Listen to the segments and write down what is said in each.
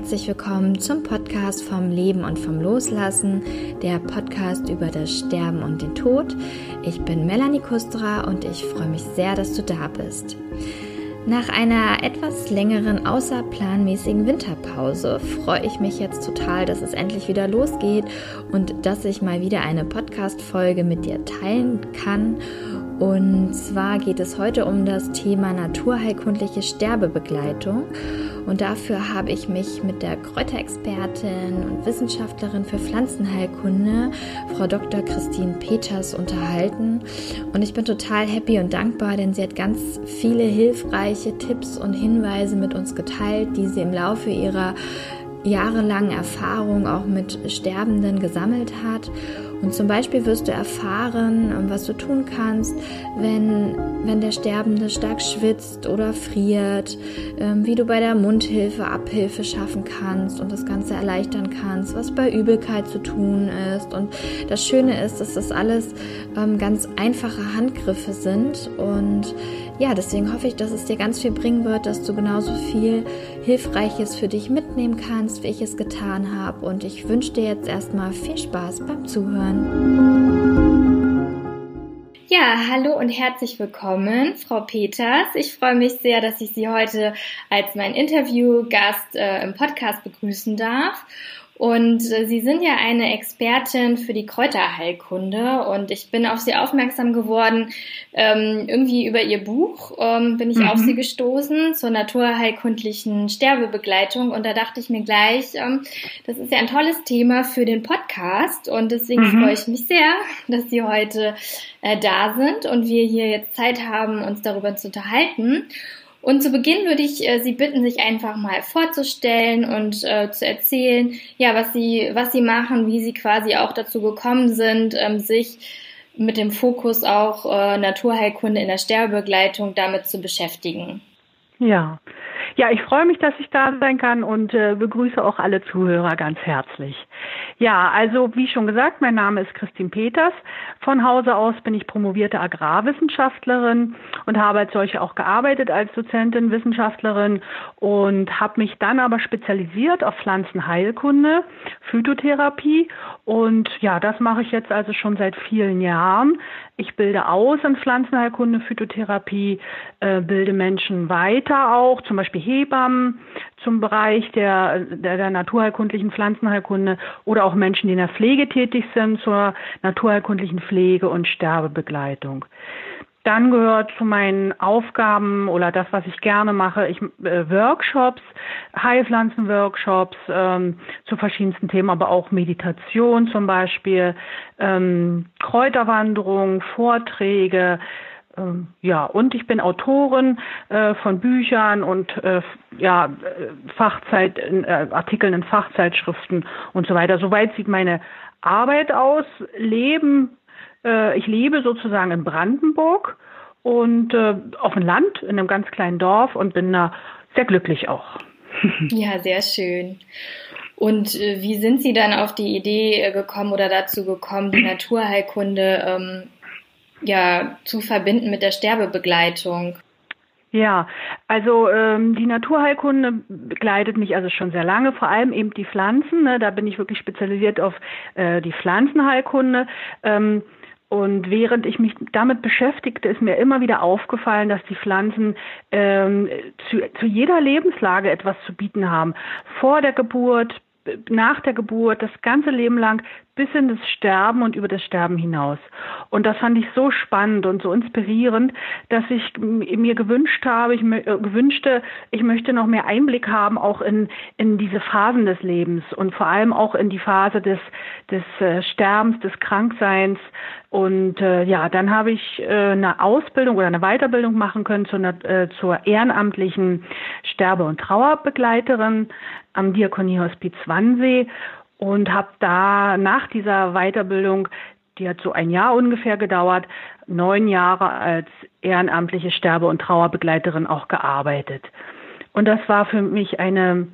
herzlich willkommen zum Podcast vom Leben und vom Loslassen, der Podcast über das Sterben und den Tod. Ich bin Melanie Kustra und ich freue mich sehr, dass du da bist. Nach einer etwas längeren außerplanmäßigen Winterpause freue ich mich jetzt total, dass es endlich wieder losgeht und dass ich mal wieder eine Podcast-Folge mit dir teilen kann und zwar geht es heute um das Thema naturheilkundliche Sterbebegleitung. Und dafür habe ich mich mit der Kräuterexpertin und Wissenschaftlerin für Pflanzenheilkunde, Frau Dr. Christine Peters, unterhalten. Und ich bin total happy und dankbar, denn sie hat ganz viele hilfreiche Tipps und Hinweise mit uns geteilt, die sie im Laufe ihrer jahrelangen Erfahrung auch mit Sterbenden gesammelt hat. Und zum Beispiel wirst du erfahren, was du tun kannst, wenn, wenn der Sterbende stark schwitzt oder friert, ähm, wie du bei der Mundhilfe Abhilfe schaffen kannst und das Ganze erleichtern kannst, was bei Übelkeit zu tun ist. Und das Schöne ist, dass das alles ähm, ganz einfache Handgriffe sind. Und ja, deswegen hoffe ich, dass es dir ganz viel bringen wird, dass du genauso viel Hilfreiches für dich mitnehmen kannst, wie ich es getan habe. Und ich wünsche dir jetzt erstmal viel Spaß beim Zuhören. Ja, hallo und herzlich willkommen, Frau Peters. Ich freue mich sehr, dass ich Sie heute als mein Interviewgast äh, im Podcast begrüßen darf. Und äh, Sie sind ja eine Expertin für die Kräuterheilkunde und ich bin auf Sie aufmerksam geworden, ähm, irgendwie über Ihr Buch ähm, bin ich mhm. auf Sie gestoßen zur naturheilkundlichen Sterbebegleitung und da dachte ich mir gleich, ähm, das ist ja ein tolles Thema für den Podcast und deswegen mhm. freue ich mich sehr, dass Sie heute äh, da sind und wir hier jetzt Zeit haben, uns darüber zu unterhalten. Und zu Beginn würde ich äh, Sie bitten, sich einfach mal vorzustellen und äh, zu erzählen, ja, was Sie, was Sie machen, wie Sie quasi auch dazu gekommen sind, ähm, sich mit dem Fokus auch äh, Naturheilkunde in der Sterbebegleitung damit zu beschäftigen. Ja, ja, ich freue mich, dass ich da sein kann und äh, begrüße auch alle Zuhörer ganz herzlich. Ja, also wie schon gesagt, mein Name ist Christine Peters. Von Hause aus bin ich promovierte Agrarwissenschaftlerin und habe als solche auch gearbeitet als Dozentin, Wissenschaftlerin und habe mich dann aber spezialisiert auf Pflanzenheilkunde, Phytotherapie und ja, das mache ich jetzt also schon seit vielen Jahren. Ich bilde aus in Pflanzenheilkunde, Phytotherapie, äh, bilde Menschen weiter auch, zum Beispiel Hebammen zum Bereich der, der, der naturheilkundlichen Pflanzenheilkunde oder auch Menschen, die in der Pflege tätig sind, zur naturheilkundlichen Pflege und Sterbebegleitung. Dann gehört zu meinen Aufgaben oder das, was ich gerne mache, ich äh, Workshops, Heilpflanzen-Workshops ähm, zu verschiedensten Themen, aber auch Meditation zum Beispiel, ähm, Kräuterwanderung, Vorträge, ja, und ich bin Autorin äh, von Büchern und äh, ja, äh, Fachzeit, äh, Artikeln in Fachzeitschriften und so weiter. Soweit sieht meine Arbeit aus. Leben äh, ich lebe sozusagen in Brandenburg und äh, auf dem Land, in einem ganz kleinen Dorf und bin da sehr glücklich auch. ja, sehr schön. Und wie sind Sie dann auf die Idee gekommen oder dazu gekommen, die Naturheilkunde ähm, ja, zu verbinden mit der Sterbebegleitung? Ja, also ähm, die Naturheilkunde begleitet mich also schon sehr lange, vor allem eben die Pflanzen. Ne? Da bin ich wirklich spezialisiert auf äh, die Pflanzenheilkunde. Ähm, und während ich mich damit beschäftigte, ist mir immer wieder aufgefallen, dass die Pflanzen ähm, zu, zu jeder Lebenslage etwas zu bieten haben. Vor der Geburt, nach der Geburt, das ganze Leben lang bis in das Sterben und über das Sterben hinaus. Und das fand ich so spannend und so inspirierend, dass ich mir gewünscht habe, ich äh, gewünschte, ich möchte noch mehr Einblick haben auch in, in diese Phasen des Lebens und vor allem auch in die Phase des, des äh, Sterbens, des Krankseins. Und äh, ja, dann habe ich äh, eine Ausbildung oder eine Weiterbildung machen können zu einer, äh, zur ehrenamtlichen Sterbe- und Trauerbegleiterin am Diakoniehospiz Wannsee und habe da nach dieser Weiterbildung, die hat so ein Jahr ungefähr gedauert, neun Jahre als ehrenamtliche Sterbe- und Trauerbegleiterin auch gearbeitet. Und das war für mich eine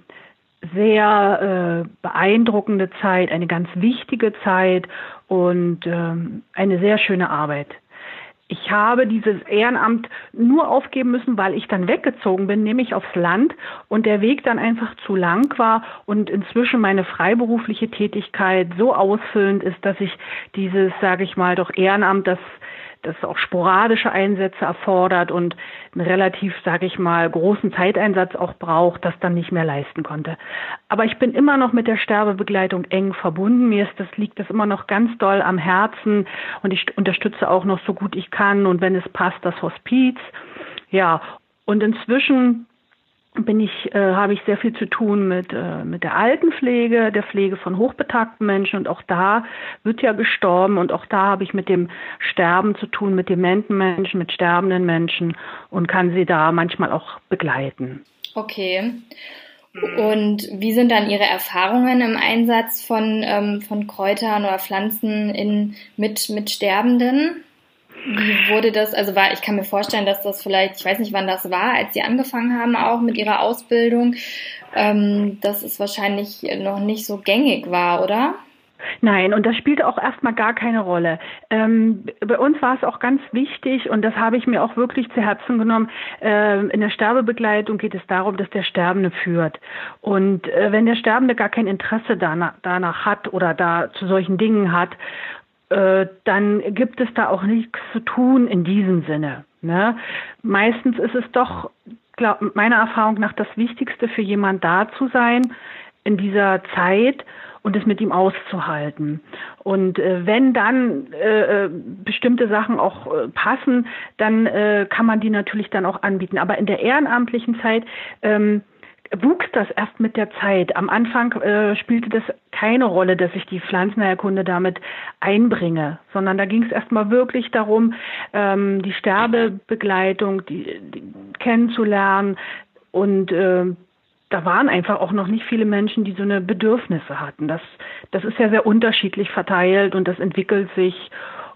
sehr äh, beeindruckende Zeit, eine ganz wichtige Zeit und ähm, eine sehr schöne Arbeit. Ich habe dieses Ehrenamt nur aufgeben müssen, weil ich dann weggezogen bin, nämlich aufs Land. Und der Weg dann einfach zu lang war und inzwischen meine freiberufliche Tätigkeit so ausfüllend ist, dass ich dieses, sage ich mal, doch Ehrenamt, das das auch sporadische Einsätze erfordert und einen relativ, sage ich mal, großen Zeiteinsatz auch braucht, das dann nicht mehr leisten konnte. Aber ich bin immer noch mit der Sterbebegleitung eng verbunden. Mir ist das liegt das immer noch ganz doll am Herzen und ich unterstütze auch noch so gut ich kann und wenn es passt das Hospiz. Ja, und inzwischen bin ich, äh, habe ich sehr viel zu tun mit, äh, mit der Altenpflege, der Pflege von hochbetagten Menschen und auch da wird ja gestorben und auch da habe ich mit dem Sterben zu tun, mit dementen Menschen, mit sterbenden Menschen und kann sie da manchmal auch begleiten. Okay. Und wie sind dann Ihre Erfahrungen im Einsatz von, ähm, von Kräutern oder Pflanzen in, mit, mit Sterbenden? Wie wurde das, also war, ich kann mir vorstellen, dass das vielleicht, ich weiß nicht, wann das war, als Sie angefangen haben, auch mit Ihrer Ausbildung, ähm, dass es wahrscheinlich noch nicht so gängig war, oder? Nein, und das spielte auch erstmal gar keine Rolle. Ähm, bei uns war es auch ganz wichtig, und das habe ich mir auch wirklich zu Herzen genommen, äh, in der Sterbebegleitung geht es darum, dass der Sterbende führt. Und äh, wenn der Sterbende gar kein Interesse danach, danach hat oder da zu solchen Dingen hat äh, dann gibt es da auch nichts zu tun in diesem Sinne. Ne? Meistens ist es doch, glaub, meiner Erfahrung nach, das Wichtigste für jemand da zu sein in dieser Zeit und es mit ihm auszuhalten. Und äh, wenn dann äh, äh bestimmte Sachen auch äh, passen, dann äh, kann man die natürlich dann auch anbieten. Aber in der ehrenamtlichen Zeit ähm, wuchs das erst mit der Zeit. Am Anfang äh, spielte das keine Rolle, dass ich die Pflanzenheilkunde damit einbringe, sondern da ging es erstmal wirklich darum, ähm, die Sterbebegleitung die, die kennenzulernen und äh, da waren einfach auch noch nicht viele Menschen, die so eine Bedürfnisse hatten. Das, das ist ja sehr unterschiedlich verteilt und das entwickelt sich.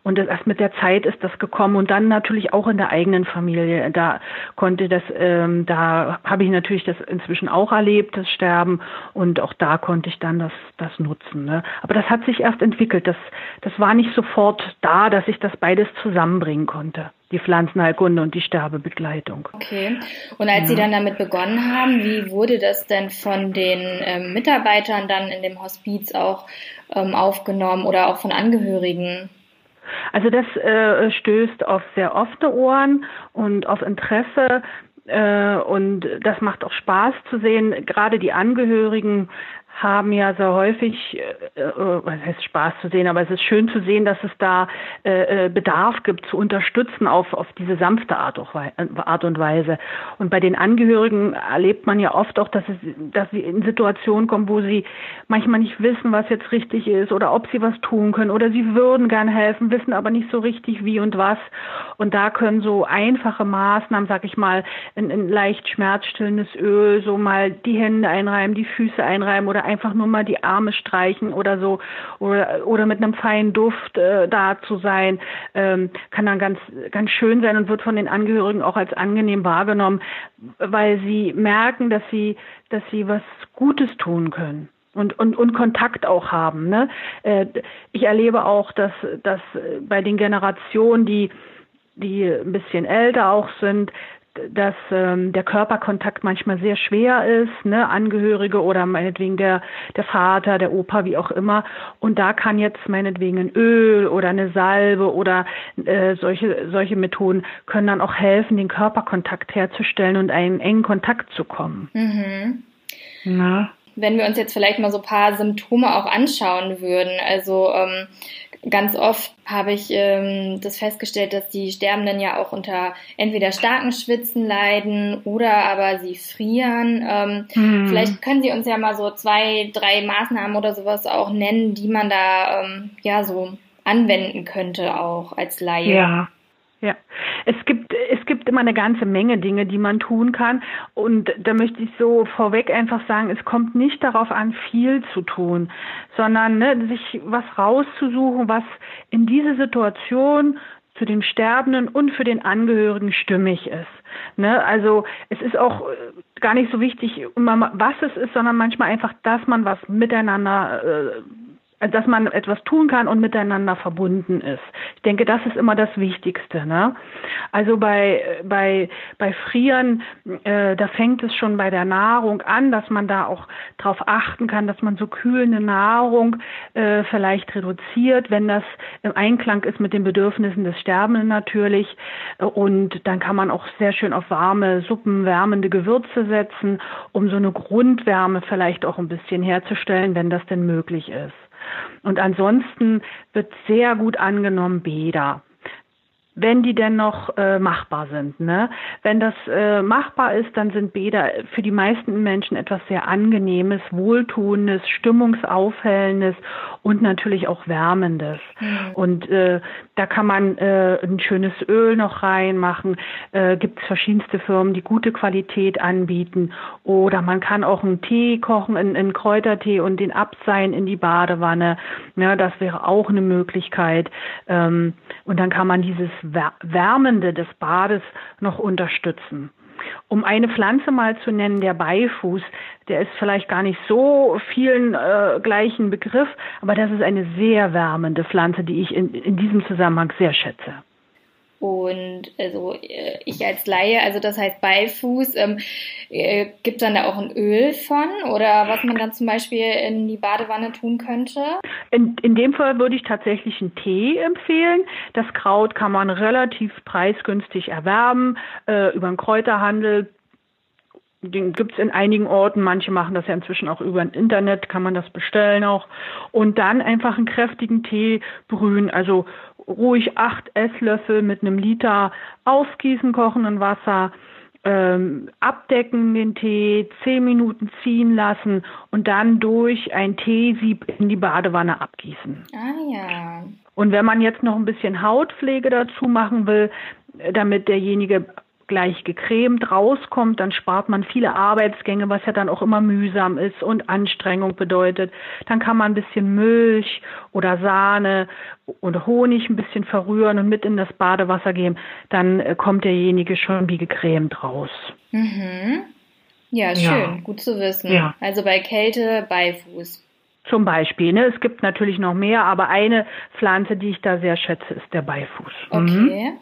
Und erst mit der Zeit ist das gekommen und dann natürlich auch in der eigenen Familie. Da konnte das, ähm, da habe ich natürlich das inzwischen auch erlebt, das Sterben und auch da konnte ich dann das, das nutzen. Ne? Aber das hat sich erst entwickelt. Das, das war nicht sofort da, dass ich das beides zusammenbringen konnte. Die Pflanzenheilkunde und die Sterbebegleitung. Okay. Und als ja. Sie dann damit begonnen haben, wie wurde das denn von den ähm, Mitarbeitern dann in dem Hospiz auch ähm, aufgenommen oder auch von Angehörigen? Also das äh, stößt auf sehr offene Ohren und auf Interesse. Äh, und das macht auch Spaß zu sehen. Gerade die Angehörigen haben ja sehr häufig, äh, äh, was heißt Spaß zu sehen, aber es ist schön zu sehen, dass es da äh, äh Bedarf gibt zu unterstützen auf, auf diese sanfte Art, Art und Weise. Und bei den Angehörigen erlebt man ja oft auch, dass, es, dass sie in Situationen kommen, wo sie manchmal nicht wissen, was jetzt richtig ist oder ob sie was tun können oder sie würden gern helfen, wissen aber nicht so richtig wie und was. Und da können so einfache Maßnahmen, sag ich mal, ein leicht schmerzstillendes Öl, so mal die Hände einreiben, die Füße einreiben oder einfach nur mal die Arme streichen oder so oder, oder mit einem feinen Duft äh, da zu sein, ähm, kann dann ganz, ganz schön sein und wird von den Angehörigen auch als angenehm wahrgenommen, weil sie merken, dass sie, dass sie was Gutes tun können und, und, und Kontakt auch haben. Ne? Äh, ich erlebe auch, dass, dass bei den Generationen, die die ein bisschen älter auch sind, dass ähm, der Körperkontakt manchmal sehr schwer ist, ne, Angehörige oder meinetwegen der, der Vater, der Opa, wie auch immer. Und da kann jetzt meinetwegen ein Öl oder eine Salbe oder äh, solche, solche Methoden können dann auch helfen, den Körperkontakt herzustellen und einen engen Kontakt zu kommen. Mhm. Na? Wenn wir uns jetzt vielleicht mal so ein paar Symptome auch anschauen würden, also ähm, Ganz oft habe ich ähm, das festgestellt, dass die Sterbenden ja auch unter entweder starken Schwitzen leiden oder aber sie frieren. Ähm, hm. Vielleicht können Sie uns ja mal so zwei, drei Maßnahmen oder sowas auch nennen, die man da ähm, ja so anwenden könnte auch als Laie. Ja. Ja, es gibt, gibt immer eine ganze Menge Dinge, die man tun kann. Und da möchte ich so vorweg einfach sagen, es kommt nicht darauf an, viel zu tun, sondern ne, sich was rauszusuchen, was in diese Situation für den Sterbenden und für den Angehörigen stimmig ist. Ne? Also es ist auch äh, gar nicht so wichtig, was es ist, sondern manchmal einfach, dass man was miteinander äh, dass man etwas tun kann und miteinander verbunden ist. Ich denke, das ist immer das Wichtigste. Ne? Also bei, bei, bei Frieren, äh, da fängt es schon bei der Nahrung an, dass man da auch darauf achten kann, dass man so kühlende Nahrung äh, vielleicht reduziert, wenn das im Einklang ist mit den Bedürfnissen des Sterbenden natürlich. Und dann kann man auch sehr schön auf warme Suppen, wärmende Gewürze setzen, um so eine Grundwärme vielleicht auch ein bisschen herzustellen, wenn das denn möglich ist. Und ansonsten wird sehr gut angenommen Bäder wenn die denn noch äh, machbar sind. Ne? Wenn das äh, machbar ist, dann sind Bäder für die meisten Menschen etwas sehr Angenehmes, Wohltuendes, Stimmungsaufhellendes und natürlich auch Wärmendes. Mhm. Und äh, da kann man äh, ein schönes Öl noch reinmachen. Äh, Gibt es verschiedenste Firmen, die gute Qualität anbieten. Oder man kann auch einen Tee kochen, einen, einen Kräutertee und den abseihen in die Badewanne. Ja, das wäre auch eine Möglichkeit. Ähm, und dann kann man dieses Wärmende des Bades noch unterstützen. Um eine Pflanze mal zu nennen, der Beifuß, der ist vielleicht gar nicht so vielen äh, gleichen Begriff, aber das ist eine sehr wärmende Pflanze, die ich in, in diesem Zusammenhang sehr schätze. Und also äh, ich als Laie, also das heißt Beifuß, ähm, äh, gibt dann da auch ein Öl von oder was man dann zum Beispiel in die Badewanne tun könnte? In, in dem Fall würde ich tatsächlich einen Tee empfehlen. Das Kraut kann man relativ preisgünstig erwerben äh, über den Kräuterhandel. Den gibt es in einigen Orten. Manche machen das ja inzwischen auch über ein Internet, kann man das bestellen auch. Und dann einfach einen kräftigen Tee brühen. Also ruhig acht Esslöffel mit einem Liter ausgießen, kochenden Wasser, ähm, abdecken den Tee, zehn Minuten ziehen lassen und dann durch ein Teesieb in die Badewanne abgießen. Ah ja. Und wenn man jetzt noch ein bisschen Hautpflege dazu machen will, damit derjenige gleich gecremt rauskommt, dann spart man viele Arbeitsgänge, was ja dann auch immer mühsam ist und Anstrengung bedeutet. Dann kann man ein bisschen Milch oder Sahne und Honig ein bisschen verrühren und mit in das Badewasser geben. Dann äh, kommt derjenige schon wie gecremt raus. Mhm. Ja, schön, ja. gut zu wissen. Ja. Also bei Kälte Beifuß. Zum Beispiel. Ne? Es gibt natürlich noch mehr, aber eine Pflanze, die ich da sehr schätze, ist der Beifuß. Okay. Mhm.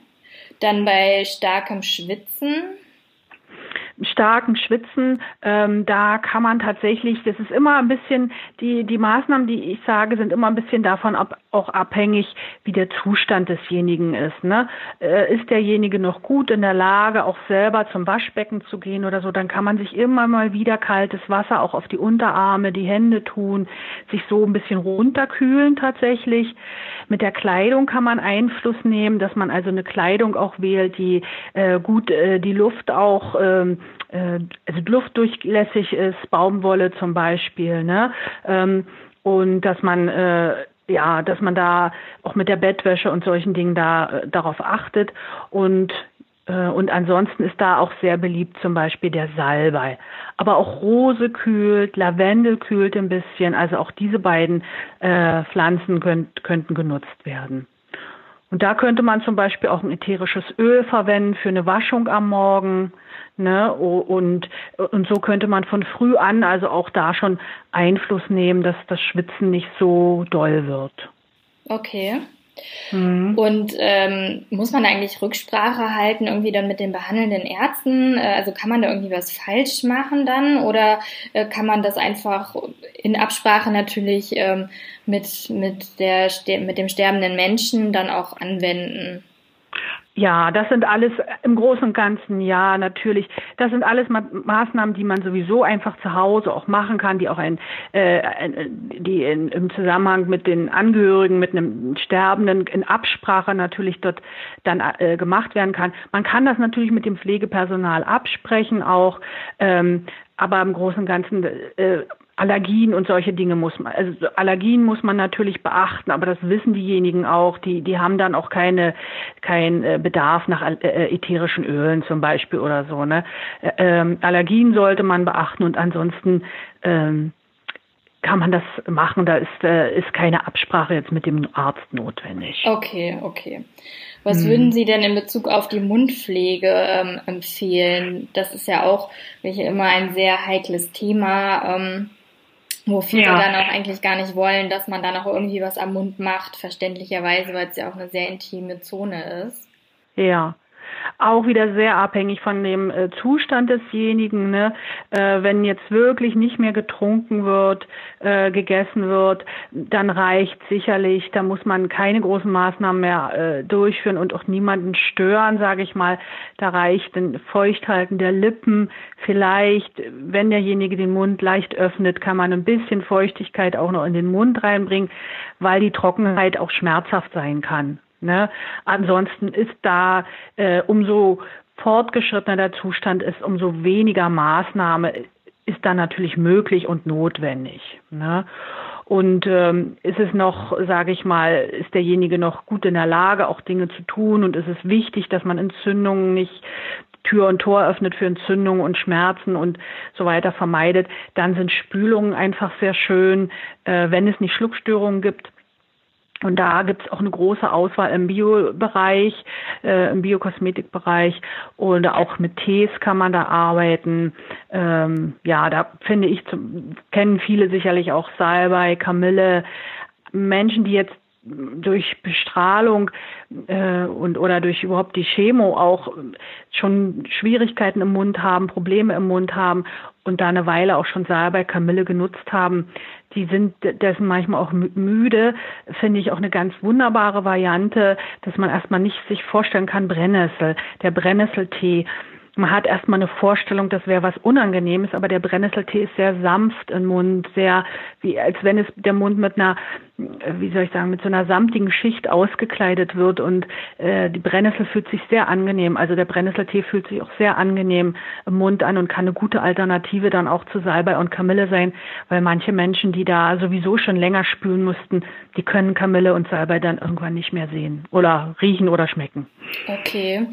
Dann bei starkem Schwitzen starken Schwitzen, ähm, da kann man tatsächlich, das ist immer ein bisschen, die, die Maßnahmen, die ich sage, sind immer ein bisschen davon ab, auch abhängig, wie der Zustand desjenigen ist. Ne? Äh, ist derjenige noch gut in der Lage, auch selber zum Waschbecken zu gehen oder so, dann kann man sich immer mal wieder kaltes Wasser auch auf die Unterarme, die Hände tun, sich so ein bisschen runterkühlen tatsächlich. Mit der Kleidung kann man Einfluss nehmen, dass man also eine Kleidung auch wählt, die äh, gut äh, die Luft auch ähm, äh, also luftdurchlässig ist, Baumwolle zum Beispiel, ne? Ähm, und dass man äh, ja, dass man da auch mit der Bettwäsche und solchen Dingen da äh, darauf achtet und äh, und ansonsten ist da auch sehr beliebt zum Beispiel der Salbei. Aber auch Rose kühlt, Lavendel kühlt ein bisschen. Also auch diese beiden äh, Pflanzen könnt, könnten genutzt werden. Und da könnte man zum Beispiel auch ein ätherisches Öl verwenden für eine Waschung am Morgen. Ne? Und, und so könnte man von früh an also auch da schon Einfluss nehmen, dass das Schwitzen nicht so doll wird. Okay. Mhm. Und ähm, muss man eigentlich Rücksprache halten, irgendwie dann mit den behandelnden Ärzten? Äh, also kann man da irgendwie was falsch machen dann? Oder äh, kann man das einfach in Absprache natürlich ähm, mit, mit, der, mit dem sterbenden Menschen dann auch anwenden? Ja, das sind alles im Großen und Ganzen, ja, natürlich. Das sind alles Ma Maßnahmen, die man sowieso einfach zu Hause auch machen kann, die auch ein, äh, die in, im Zusammenhang mit den Angehörigen, mit einem Sterbenden in Absprache natürlich dort dann äh, gemacht werden kann. Man kann das natürlich mit dem Pflegepersonal absprechen auch, ähm, aber im Großen und Ganzen äh, Allergien und solche Dinge muss man, also Allergien muss man natürlich beachten, aber das wissen diejenigen auch, die, die haben dann auch keine, kein äh, Bedarf nach äh, äh, ätherischen Ölen zum Beispiel oder so, ne. Ähm, Allergien sollte man beachten und ansonsten, ähm, kann man das machen. Da ist, äh, ist keine Absprache jetzt mit dem Arzt notwendig. Okay, okay. Was hm. würden Sie denn in Bezug auf die Mundpflege ähm, empfehlen? Das ist ja auch, wie immer, ein sehr heikles Thema. Ähm, wo viele ja. dann auch eigentlich gar nicht wollen, dass man dann auch irgendwie was am Mund macht, verständlicherweise, weil es ja auch eine sehr intime Zone ist. Ja, auch wieder sehr abhängig von dem äh, Zustand desjenigen. Ne? Äh, wenn jetzt wirklich nicht mehr getrunken wird, äh, gegessen wird, dann reicht sicherlich, da muss man keine großen Maßnahmen mehr äh, durchführen und auch niemanden stören, sage ich mal. Da reicht ein Feuchthalten der Lippen. Vielleicht, wenn derjenige den Mund leicht öffnet, kann man ein bisschen Feuchtigkeit auch noch in den Mund reinbringen, weil die Trockenheit auch schmerzhaft sein kann. Ne? Ansonsten ist da äh, umso fortgeschrittener der Zustand ist, umso weniger Maßnahme ist da natürlich möglich und notwendig. Ne? Und ähm, ist es noch, sage ich mal, ist derjenige noch gut in der Lage, auch Dinge zu tun und ist es wichtig, dass man Entzündungen nicht Tür und Tor öffnet für Entzündungen und Schmerzen und so weiter vermeidet, dann sind Spülungen einfach sehr schön, äh, wenn es nicht Schluckstörungen gibt und da gibt es auch eine große Auswahl im Biobereich, äh, im Biokosmetikbereich und auch mit Tees kann man da arbeiten. Ähm, ja, da finde ich, zum, kennen viele sicherlich auch Salbei, Kamille. Menschen, die jetzt durch Bestrahlung äh, und oder durch überhaupt die Chemo auch schon Schwierigkeiten im Mund haben, Probleme im Mund haben und da eine Weile auch schon Salbei, Kamille genutzt haben, die sind dessen manchmal auch müde, finde ich auch eine ganz wunderbare Variante, dass man erstmal nicht sich vorstellen kann, Brennnessel, der Brennnesseltee man hat erstmal eine Vorstellung, das wäre was Unangenehmes, aber der Brennnesseltee ist sehr sanft im Mund, sehr wie als wenn es der Mund mit einer, wie soll ich sagen, mit so einer samtigen Schicht ausgekleidet wird und äh, die Brennnessel fühlt sich sehr angenehm. Also der Brennnesseltee fühlt sich auch sehr angenehm im Mund an und kann eine gute Alternative dann auch zu Salbei und Kamille sein, weil manche Menschen, die da sowieso schon länger spülen mussten, die können Kamille und Salbei dann irgendwann nicht mehr sehen oder riechen oder schmecken. Okay.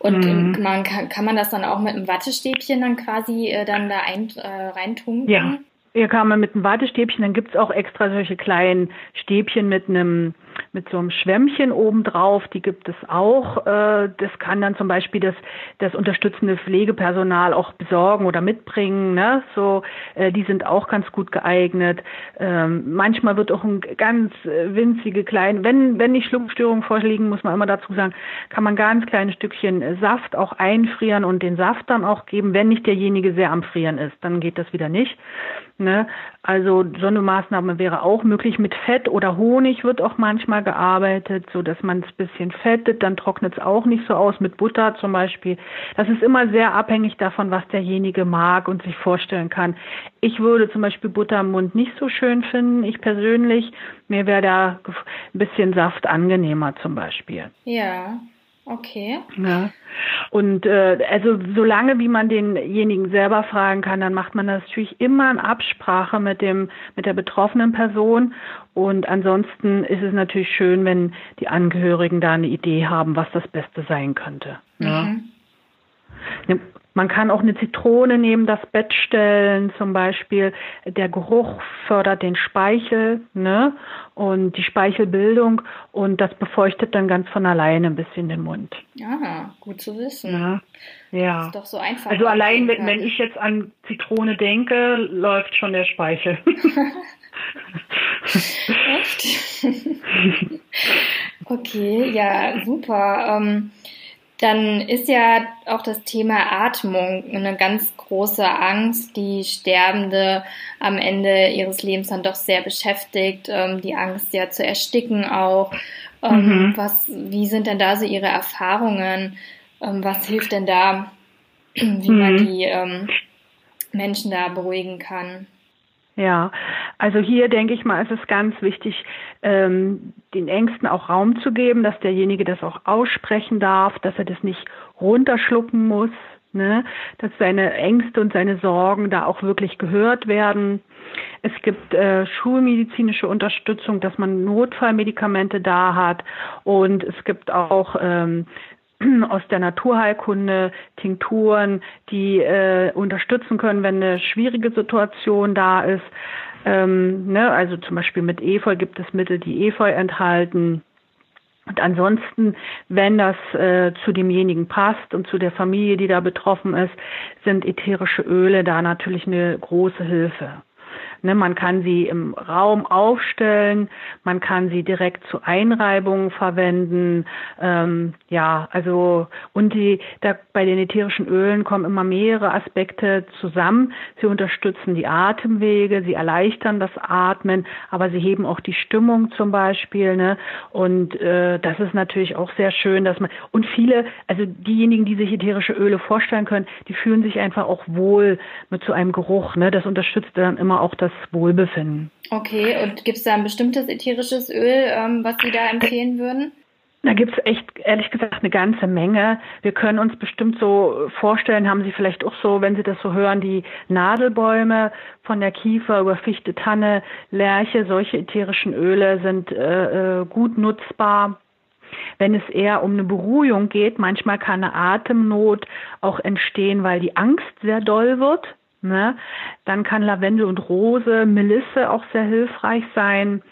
Und mhm. man kann, kann man das dann auch mit einem Wattestäbchen dann quasi äh, dann da ein, äh, reintunken? Ja. Hier kann man mit einem Wattestäbchen, dann gibt's auch extra solche kleinen Stäbchen mit einem mit so einem Schwämmchen obendrauf, die gibt es auch. Äh, das kann dann zum Beispiel das, das unterstützende Pflegepersonal auch besorgen oder mitbringen. Ne? So, äh, die sind auch ganz gut geeignet. Ähm, manchmal wird auch ein ganz äh, winzige kleine, wenn, wenn nicht Schluckstörungen vorliegen, muss man immer dazu sagen, kann man ganz kleine Stückchen Saft auch einfrieren und den Saft dann auch geben, wenn nicht derjenige sehr am Frieren ist. Dann geht das wieder nicht. Ne? Also so eine Maßnahme wäre auch möglich. Mit Fett oder Honig wird auch manchmal gearbeitet, so dass man es bisschen fettet, dann trocknet es auch nicht so aus. Mit Butter zum Beispiel. Das ist immer sehr abhängig davon, was derjenige mag und sich vorstellen kann. Ich würde zum Beispiel Butter im Mund nicht so schön finden. Ich persönlich, mir wäre da ein bisschen Saft angenehmer zum Beispiel. Ja. Okay. Ja. Und äh, also solange wie man denjenigen selber fragen kann, dann macht man das natürlich immer in Absprache mit dem mit der betroffenen Person. Und ansonsten ist es natürlich schön, wenn die Angehörigen da eine Idee haben, was das Beste sein könnte. Mhm. Man kann auch eine Zitrone neben das Bett stellen, zum Beispiel. Der Geruch fördert den Speichel ne? und die Speichelbildung und das befeuchtet dann ganz von alleine ein bisschen den Mund. Ja, gut zu wissen. Ja. ja. Das ist doch so einfach. Also allein, wenn, wenn ich jetzt an Zitrone denke, läuft schon der Speichel. Echt? okay, ja, super. Ähm, dann ist ja auch das Thema Atmung eine ganz große Angst, die Sterbende am Ende ihres Lebens dann doch sehr beschäftigt. Ähm, die Angst ja zu ersticken auch. Ähm, mhm. Was, wie sind denn da so Ihre Erfahrungen? Ähm, was hilft denn da, wie mhm. man die ähm, Menschen da beruhigen kann? Ja, also hier denke ich mal, ist es ganz wichtig, ähm, den Ängsten auch Raum zu geben, dass derjenige das auch aussprechen darf, dass er das nicht runterschlucken muss, ne? dass seine Ängste und seine Sorgen da auch wirklich gehört werden. Es gibt äh, schulmedizinische Unterstützung, dass man Notfallmedikamente da hat und es gibt auch ähm, aus der Naturheilkunde Tinkturen, die äh, unterstützen können, wenn eine schwierige Situation da ist. Ähm, ne, also zum Beispiel mit Efeu gibt es Mittel, die Efeu enthalten. Und ansonsten, wenn das äh, zu demjenigen passt und zu der Familie, die da betroffen ist, sind ätherische Öle da natürlich eine große Hilfe. Ne, man kann sie im Raum aufstellen, man kann sie direkt zu Einreibungen verwenden. Ähm, ja, also und die da, bei den ätherischen Ölen kommen immer mehrere Aspekte zusammen. Sie unterstützen die Atemwege, sie erleichtern das Atmen, aber sie heben auch die Stimmung zum Beispiel. Ne? Und äh, das ist natürlich auch sehr schön, dass man und viele, also diejenigen, die sich ätherische Öle vorstellen können, die fühlen sich einfach auch wohl mit so einem Geruch. Ne? Das unterstützt dann immer auch das Wohlbefinden. Okay, und gibt es da ein bestimmtes ätherisches Öl, ähm, was Sie da empfehlen würden? Da gibt es echt, ehrlich gesagt, eine ganze Menge. Wir können uns bestimmt so vorstellen, haben Sie vielleicht auch so, wenn Sie das so hören, die Nadelbäume von der Kiefer über Fichte, Tanne, Lerche, solche ätherischen Öle sind äh, äh gut nutzbar. Wenn es eher um eine Beruhigung geht, manchmal kann eine Atemnot auch entstehen, weil die Angst sehr doll wird. Ne? Dann kann Lavendel und Rose, Melisse auch sehr hilfreich sein.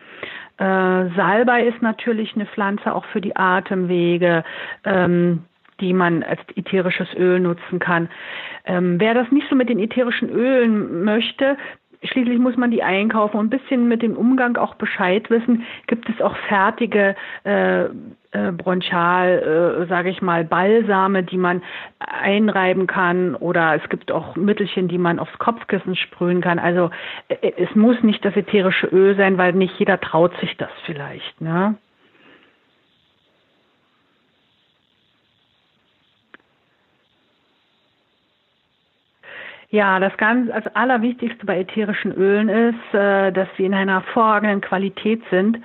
Äh, Salbei ist natürlich eine Pflanze auch für die Atemwege, ähm, die man als ätherisches Öl nutzen kann. Ähm, wer das nicht so mit den ätherischen Ölen möchte, Schließlich muss man die einkaufen und ein bisschen mit dem Umgang auch Bescheid wissen. Gibt es auch fertige äh, äh, Bronchal, äh, sage ich mal, Balsame, die man einreiben kann oder es gibt auch Mittelchen, die man aufs Kopfkissen sprühen kann. Also äh, es muss nicht das ätherische Öl sein, weil nicht jeder traut sich das vielleicht. Ne? Ja, das ganz, also Allerwichtigste bei ätherischen Ölen ist, äh, dass sie in einer hervorragenden Qualität sind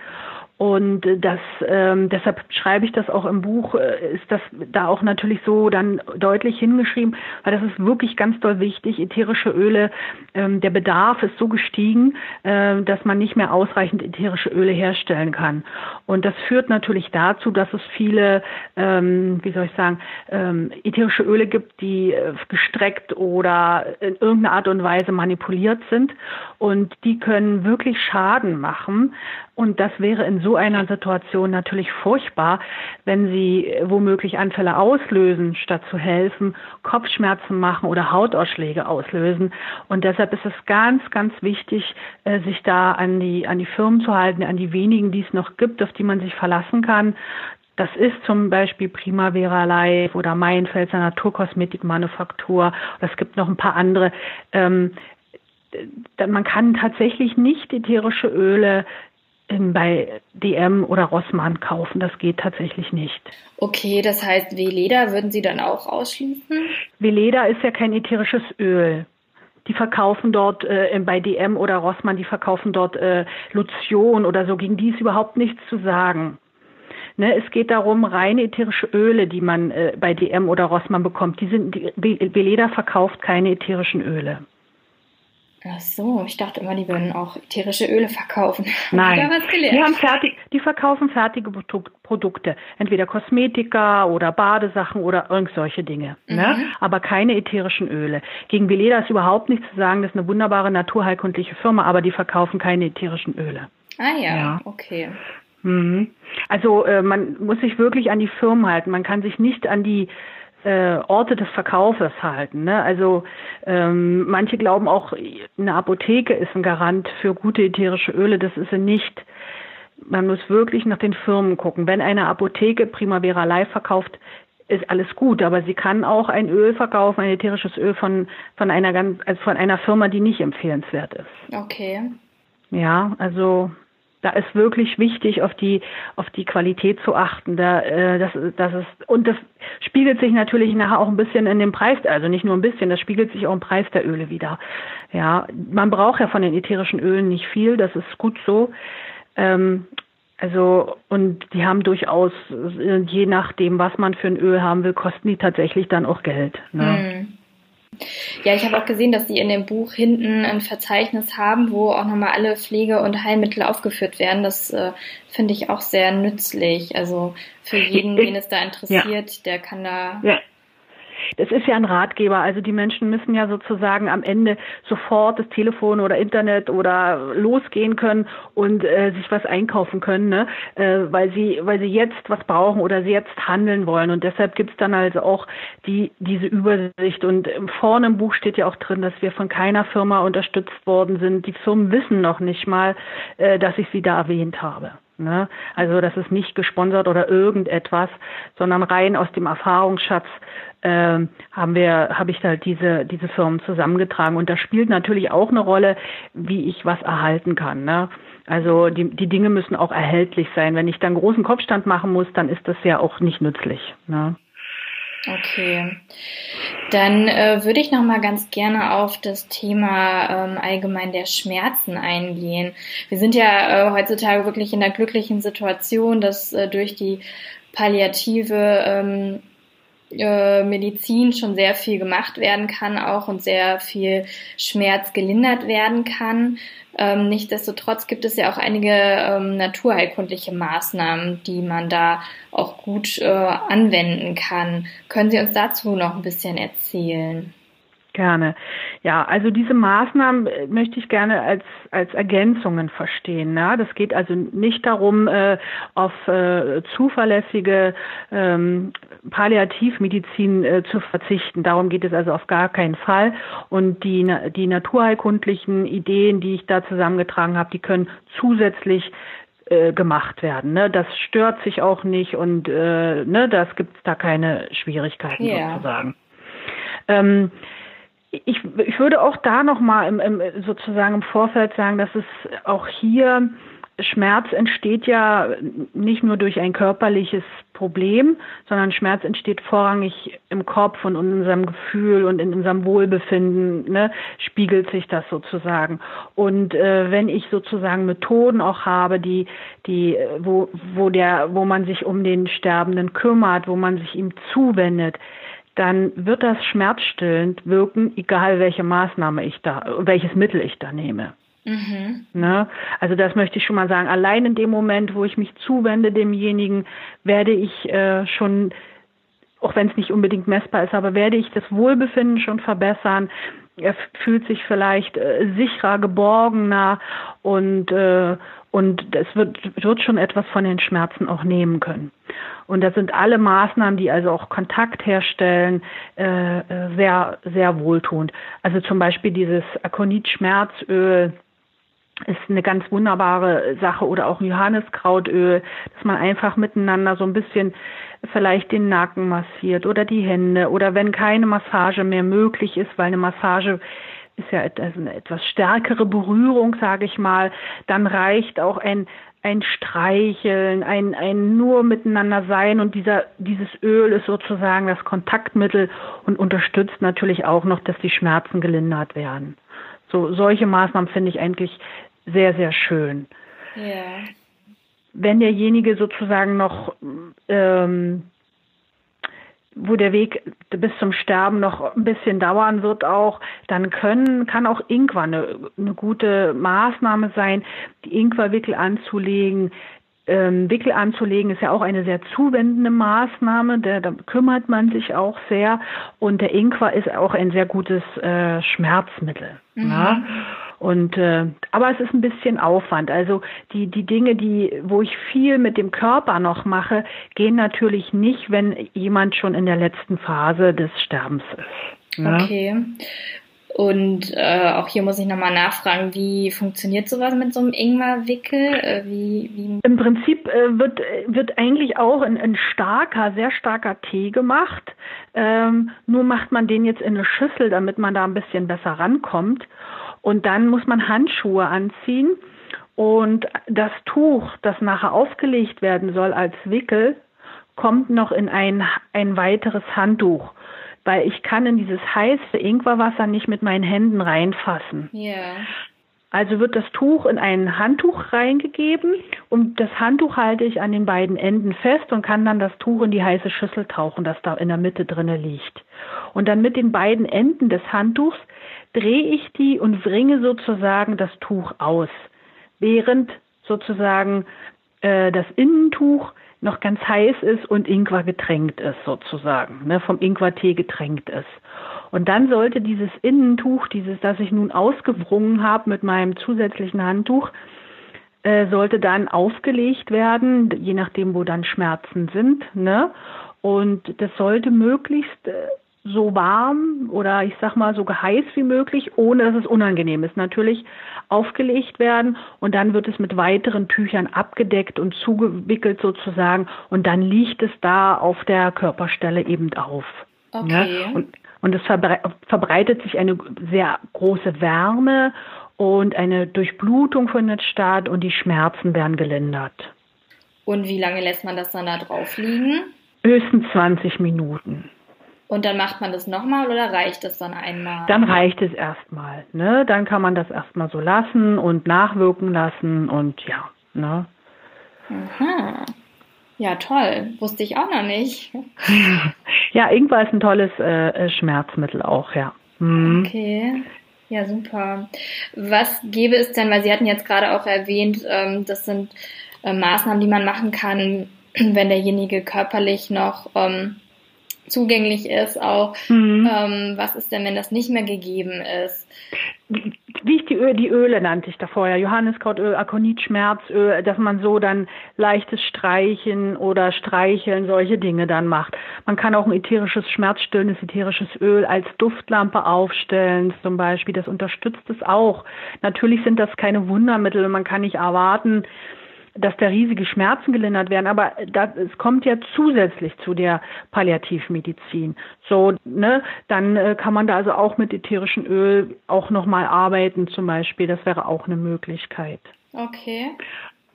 und das, ähm, deshalb schreibe ich das auch im Buch, äh, ist das da auch natürlich so dann deutlich hingeschrieben, weil das ist wirklich ganz doll wichtig. Ätherische Öle, ähm, der Bedarf ist so gestiegen, äh, dass man nicht mehr ausreichend ätherische Öle herstellen kann. Und das führt natürlich dazu, dass es viele, ähm, wie soll ich sagen, ähm, ätherische Öle gibt, die äh, gestreckt oder in irgendeiner Art und Weise manipuliert sind. Und die können wirklich Schaden machen. Und das wäre in so einer Situation natürlich furchtbar, wenn sie womöglich Anfälle auslösen, statt zu helfen, Kopfschmerzen machen oder Hautausschläge auslösen. Und deshalb ist es ganz, ganz wichtig, äh, sich da an die, an die Firmen zu halten, an die wenigen, die es noch gibt, auf die man sich verlassen kann. Das ist zum Beispiel Primavera Life oder Maienfelser Naturkosmetikmanufaktur. Es gibt noch ein paar andere. Ähm, man kann tatsächlich nicht ätherische Öle bei DM oder Rossmann kaufen. Das geht tatsächlich nicht. Okay, das heißt, Veleda würden Sie dann auch ausschließen? Veleda ist ja kein ätherisches Öl. Die verkaufen dort äh, bei DM oder Rossmann, die verkaufen dort äh, Lotion oder so. Gegen die ist überhaupt nichts zu sagen. Ne, es geht darum, reine ätherische Öle, die man äh, bei DM oder Rossmann bekommt. Die sind, die, Veleda verkauft keine ätherischen Öle. Ach so, ich dachte immer, die würden auch ätherische Öle verkaufen. Nein, die, haben fertig, die verkaufen fertige Produkte, entweder Kosmetika oder Badesachen oder irgend solche Dinge, ne? mhm. ne? aber keine ätherischen Öle. Gegen Veleda ist überhaupt nichts zu sagen, das ist eine wunderbare naturheilkundliche Firma, aber die verkaufen keine ätherischen Öle. Ah ja, ja. okay. Mhm. Also äh, man muss sich wirklich an die Firmen halten. Man kann sich nicht an die äh, Orte des Verkaufes halten. Ne? Also ähm, manche glauben auch, eine Apotheke ist ein Garant für gute ätherische Öle. Das ist sie nicht. Man muss wirklich nach den Firmen gucken. Wenn eine Apotheke Primavera Live verkauft, ist alles gut, aber sie kann auch ein Öl verkaufen, ein ätherisches Öl von von einer ganz also von einer Firma, die nicht empfehlenswert ist. Okay. Ja, also da ist wirklich wichtig, auf die auf die Qualität zu achten. Da, äh, das, das ist und das spiegelt sich natürlich nachher auch ein bisschen in dem Preis, also nicht nur ein bisschen, das spiegelt sich auch im Preis der Öle wieder. Ja, man braucht ja von den ätherischen Ölen nicht viel, das ist gut so. Ähm, also und die haben durchaus, je nachdem, was man für ein Öl haben will, kosten die tatsächlich dann auch Geld. Ne? Mhm. Ja, ich habe auch gesehen, dass Sie in dem Buch hinten ein Verzeichnis haben, wo auch nochmal alle Pflege- und Heilmittel aufgeführt werden. Das äh, finde ich auch sehr nützlich. Also für jeden, den es da interessiert, ja. der kann da. Ja. Das ist ja ein Ratgeber. Also die Menschen müssen ja sozusagen am Ende sofort das Telefon oder Internet oder losgehen können und äh, sich was einkaufen können, ne? äh, weil sie, weil sie jetzt was brauchen oder sie jetzt handeln wollen. Und deshalb gibt's dann also auch die, diese Übersicht. Und vorne im Buch steht ja auch drin, dass wir von keiner Firma unterstützt worden sind. Die Firmen wissen noch nicht mal, äh, dass ich sie da erwähnt habe. Ne? Also das ist nicht gesponsert oder irgendetwas, sondern rein aus dem Erfahrungsschatz äh, haben wir, habe ich da diese diese Firmen zusammengetragen und da spielt natürlich auch eine Rolle, wie ich was erhalten kann. Ne? Also die die Dinge müssen auch erhältlich sein. Wenn ich dann großen Kopfstand machen muss, dann ist das ja auch nicht nützlich. Ne? Okay, dann äh, würde ich noch mal ganz gerne auf das Thema ähm, allgemein der Schmerzen eingehen. Wir sind ja äh, heutzutage wirklich in der glücklichen Situation, dass äh, durch die palliative ähm, äh, Medizin schon sehr viel gemacht werden kann auch und sehr viel Schmerz gelindert werden kann. Ähm, Nichtsdestotrotz gibt es ja auch einige ähm, naturheilkundliche Maßnahmen, die man da auch gut äh, anwenden kann. Können Sie uns dazu noch ein bisschen erzählen? Gerne. Ja, also diese Maßnahmen äh, möchte ich gerne als, als Ergänzungen verstehen. Ne? Das geht also nicht darum, äh, auf äh, zuverlässige ähm, Palliativmedizin äh, zu verzichten. Darum geht es also auf gar keinen Fall. Und die, die naturheilkundlichen Ideen, die ich da zusammengetragen habe, die können zusätzlich äh, gemacht werden. Ne? Das stört sich auch nicht und äh, ne, das gibt es da keine Schwierigkeiten yeah. sozusagen. Ähm, ich, ich würde auch da nochmal im, im, sozusagen im Vorfeld sagen, dass es auch hier Schmerz entsteht ja nicht nur durch ein körperliches Problem, sondern Schmerz entsteht vorrangig im Kopf und in unserem Gefühl und in unserem Wohlbefinden, ne, spiegelt sich das sozusagen. Und äh, wenn ich sozusagen Methoden auch habe, die, die, wo, wo der, wo man sich um den Sterbenden kümmert, wo man sich ihm zuwendet, dann wird das schmerzstillend wirken, egal welche Maßnahme ich da, welches Mittel ich da nehme. Mhm. Ne? Also das möchte ich schon mal sagen. Allein in dem Moment, wo ich mich zuwende demjenigen, werde ich äh, schon, auch wenn es nicht unbedingt messbar ist, aber werde ich das Wohlbefinden schon verbessern. Er fühlt sich vielleicht äh, sicherer, geborgener und äh, und es wird, wird schon etwas von den Schmerzen auch nehmen können. Und das sind alle Maßnahmen, die also auch Kontakt herstellen, äh, äh sehr, sehr wohltuend. Also zum Beispiel dieses Akonit-Schmerzöl ist eine ganz wunderbare Sache. Oder auch ein Johanniskrautöl, dass man einfach miteinander so ein bisschen vielleicht den Nacken massiert oder die Hände. Oder wenn keine Massage mehr möglich ist, weil eine Massage ist ja eine etwas stärkere Berührung, sage ich mal, dann reicht auch ein ein Streicheln, ein, ein nur miteinander sein. Und dieser, dieses Öl ist sozusagen das Kontaktmittel und unterstützt natürlich auch noch, dass die Schmerzen gelindert werden. So, solche Maßnahmen finde ich eigentlich sehr, sehr schön. Ja. Wenn derjenige sozusagen noch, ähm, wo der Weg bis zum Sterben noch ein bisschen dauern wird auch, dann können, kann auch Ingwer eine, eine gute Maßnahme sein, die Ingwerwickel anzulegen, ähm, Wickel anzulegen ist ja auch eine sehr zuwendende Maßnahme, da, da kümmert man sich auch sehr und der Ingwer ist auch ein sehr gutes äh, Schmerzmittel. Mhm. Ja? Und äh, aber es ist ein bisschen Aufwand. Also die die Dinge, die wo ich viel mit dem Körper noch mache, gehen natürlich nicht, wenn jemand schon in der letzten Phase des Sterbens ist. Ne? Okay. Und äh, auch hier muss ich nochmal nachfragen, wie funktioniert sowas mit so einem Ingwerwickel? Äh, wie, wie Im Prinzip äh, wird, wird eigentlich auch ein, ein starker, sehr starker Tee gemacht. Ähm, nur macht man den jetzt in eine Schüssel, damit man da ein bisschen besser rankommt. Und dann muss man Handschuhe anziehen und das Tuch, das nachher aufgelegt werden soll als Wickel, kommt noch in ein, ein weiteres Handtuch, weil ich kann in dieses heiße Ingwerwasser nicht mit meinen Händen reinfassen. Ja. Also wird das Tuch in ein Handtuch reingegeben und das Handtuch halte ich an den beiden Enden fest und kann dann das Tuch in die heiße Schüssel tauchen, das da in der Mitte drinne liegt. Und dann mit den beiden Enden des Handtuchs drehe ich die und bringe sozusagen das Tuch aus, während sozusagen äh, das Innentuch noch ganz heiß ist und Ingwer getränkt ist sozusagen, ne, vom Ingwertee getränkt ist. Und dann sollte dieses Innentuch, dieses, das ich nun ausgewrungen habe mit meinem zusätzlichen Handtuch, äh, sollte dann aufgelegt werden, je nachdem, wo dann Schmerzen sind. Ne? Und das sollte möglichst äh, so warm oder ich sag mal so heiß wie möglich, ohne dass es unangenehm ist. Natürlich aufgelegt werden und dann wird es mit weiteren Tüchern abgedeckt und zugewickelt sozusagen und dann liegt es da auf der Körperstelle eben auf. Okay. Ne? Und, und es verbreitet sich eine sehr große Wärme und eine Durchblutung von der statt und die Schmerzen werden gelindert. Und wie lange lässt man das dann da drauf liegen? Höchstens 20 Minuten. Und dann macht man das nochmal oder reicht es dann einmal? Dann reicht es erstmal. Ne? Dann kann man das erstmal so lassen und nachwirken lassen und ja. Ne? Aha. Ja, toll. Wusste ich auch noch nicht. ja, Ingwer ist ein tolles äh, äh, Schmerzmittel auch, ja. Mhm. Okay. Ja, super. Was gäbe es denn, weil Sie hatten jetzt gerade auch erwähnt, ähm, das sind äh, Maßnahmen, die man machen kann, wenn derjenige körperlich noch ähm, zugänglich ist, auch mhm. ähm, was ist denn, wenn das nicht mehr gegeben ist? Wie ich die Öle, die Öle nannte ich da vorher, Johanniskrautöl, Akonit, Schmerzöl, dass man so dann leichtes Streichen oder Streicheln, solche Dinge dann macht. Man kann auch ein ätherisches, schmerzstillendes ätherisches Öl als Duftlampe aufstellen, zum Beispiel. Das unterstützt es auch. Natürlich sind das keine Wundermittel. Man kann nicht erwarten, dass da riesige Schmerzen gelindert werden, aber das, es kommt ja zusätzlich zu der Palliativmedizin. So, ne, dann äh, kann man da also auch mit ätherischem Öl auch nochmal arbeiten zum Beispiel. Das wäre auch eine Möglichkeit. Okay.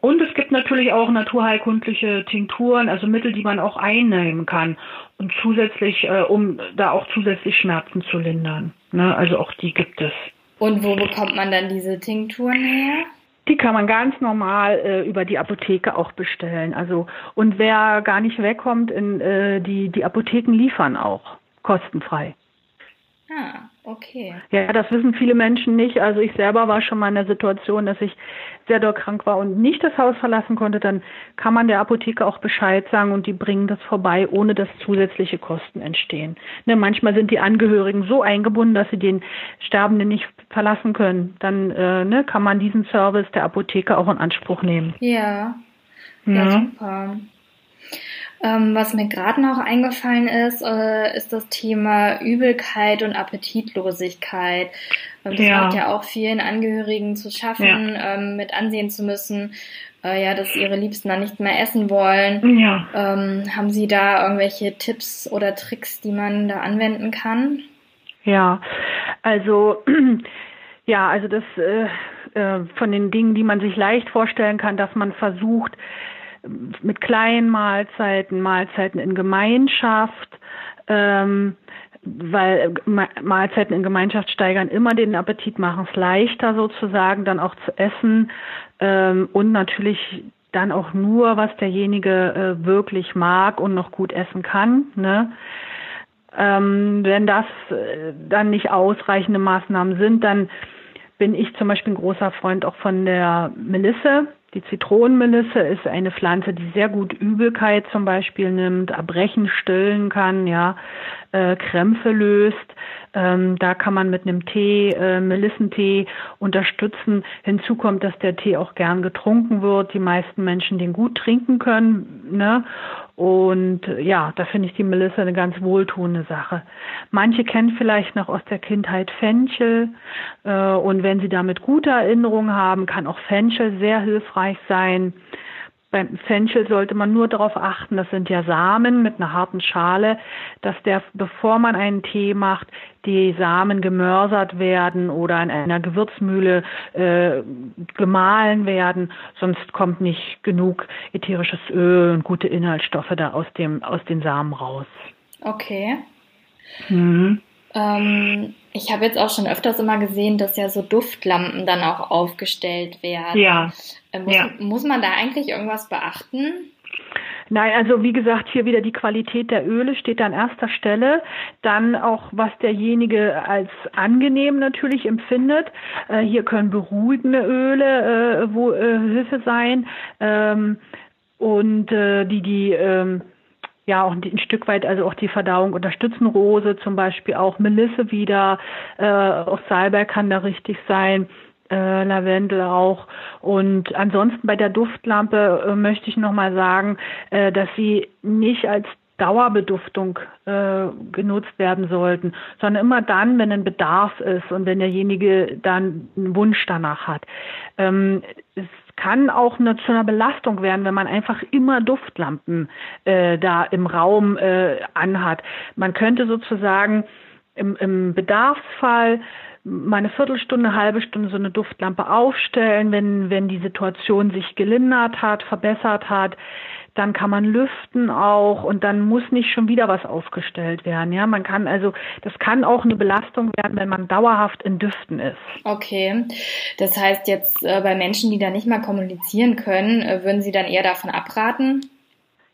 Und es gibt natürlich auch naturheilkundliche Tinkturen, also Mittel, die man auch einnehmen kann und zusätzlich, äh, um da auch zusätzlich Schmerzen zu lindern. Ne? Also auch die gibt es. Und wo bekommt man dann diese Tinkturen her? Die kann man ganz normal äh, über die Apotheke auch bestellen. Also und wer gar nicht wegkommt, in, äh, die die Apotheken liefern auch kostenfrei. Ah, okay. Ja, das wissen viele Menschen nicht. Also ich selber war schon mal in der Situation, dass ich sehr doll krank war und nicht das Haus verlassen konnte. Dann kann man der Apotheke auch Bescheid sagen und die bringen das vorbei, ohne dass zusätzliche Kosten entstehen. Ne, manchmal sind die Angehörigen so eingebunden, dass sie den Sterbenden nicht verlassen können. Dann äh, ne, kann man diesen Service der Apotheke auch in Anspruch nehmen. Ja, ja, ja. super. Ähm, was mir gerade noch eingefallen ist, äh, ist das Thema Übelkeit und Appetitlosigkeit. Ähm, das ja. macht ja auch vielen Angehörigen zu schaffen, ja. ähm, mit ansehen zu müssen, äh, ja, dass ihre Liebsten dann nicht mehr essen wollen. Ja. Ähm, haben Sie da irgendwelche Tipps oder Tricks, die man da anwenden kann? Ja, also ja, also das äh, äh, von den Dingen, die man sich leicht vorstellen kann, dass man versucht, mit kleinen Mahlzeiten, Mahlzeiten in Gemeinschaft, ähm, weil Mahlzeiten in Gemeinschaft steigern immer den Appetit, machen es leichter sozusagen dann auch zu essen ähm, und natürlich dann auch nur, was derjenige äh, wirklich mag und noch gut essen kann. Ne? Ähm, wenn das äh, dann nicht ausreichende Maßnahmen sind, dann bin ich zum Beispiel ein großer Freund auch von der Melisse. Die Zitronenmelisse ist eine Pflanze, die sehr gut Übelkeit zum Beispiel nimmt, Erbrechen stillen kann, ja, äh, Krämpfe löst. Ähm, da kann man mit einem Tee, äh, Melissentee unterstützen. Hinzu kommt, dass der Tee auch gern getrunken wird. Die meisten Menschen den gut trinken können. Ne? Und ja, da finde ich die Melisse eine ganz wohltuende Sache. Manche kennen vielleicht noch aus der Kindheit Fenchel. Äh, und wenn sie damit gute Erinnerungen haben, kann auch Fenchel sehr hilfreich sein. Beim Fenchel sollte man nur darauf achten, das sind ja Samen mit einer harten Schale, dass der, bevor man einen Tee macht, die Samen gemörsert werden oder in einer Gewürzmühle äh, gemahlen werden, sonst kommt nicht genug ätherisches Öl und gute Inhaltsstoffe da aus dem aus den Samen raus. Okay. Mhm. Ähm, ich habe jetzt auch schon öfters immer gesehen, dass ja so Duftlampen dann auch aufgestellt werden. Ja. Äh, muss, ja. muss man da eigentlich irgendwas beachten? Nein, also wie gesagt, hier wieder die Qualität der Öle steht an erster Stelle. Dann auch, was derjenige als angenehm natürlich empfindet. Äh, hier können beruhigende Öle äh, wo, äh, Hilfe sein. Ähm, und äh, die die ähm, ja auch ein Stück weit also auch die Verdauung unterstützen. Rose zum Beispiel auch, Melisse wieder, äh, auch Salbei kann da richtig sein. Äh, Lavendel auch. Und ansonsten bei der Duftlampe äh, möchte ich nochmal sagen, äh, dass sie nicht als Dauerbeduftung äh, genutzt werden sollten, sondern immer dann, wenn ein Bedarf ist und wenn derjenige dann einen Wunsch danach hat. Ähm, es kann auch eine, zu einer Belastung werden, wenn man einfach immer Duftlampen äh, da im Raum äh, anhat. Man könnte sozusagen im, im Bedarfsfall mal eine Viertelstunde, halbe Stunde so eine Duftlampe aufstellen, wenn, wenn die Situation sich gelindert hat, verbessert hat dann kann man lüften auch und dann muss nicht schon wieder was aufgestellt werden. Ja, man kann also, das kann auch eine Belastung werden, wenn man dauerhaft in Düften ist. Okay, das heißt jetzt äh, bei Menschen, die da nicht mal kommunizieren können, äh, würden Sie dann eher davon abraten?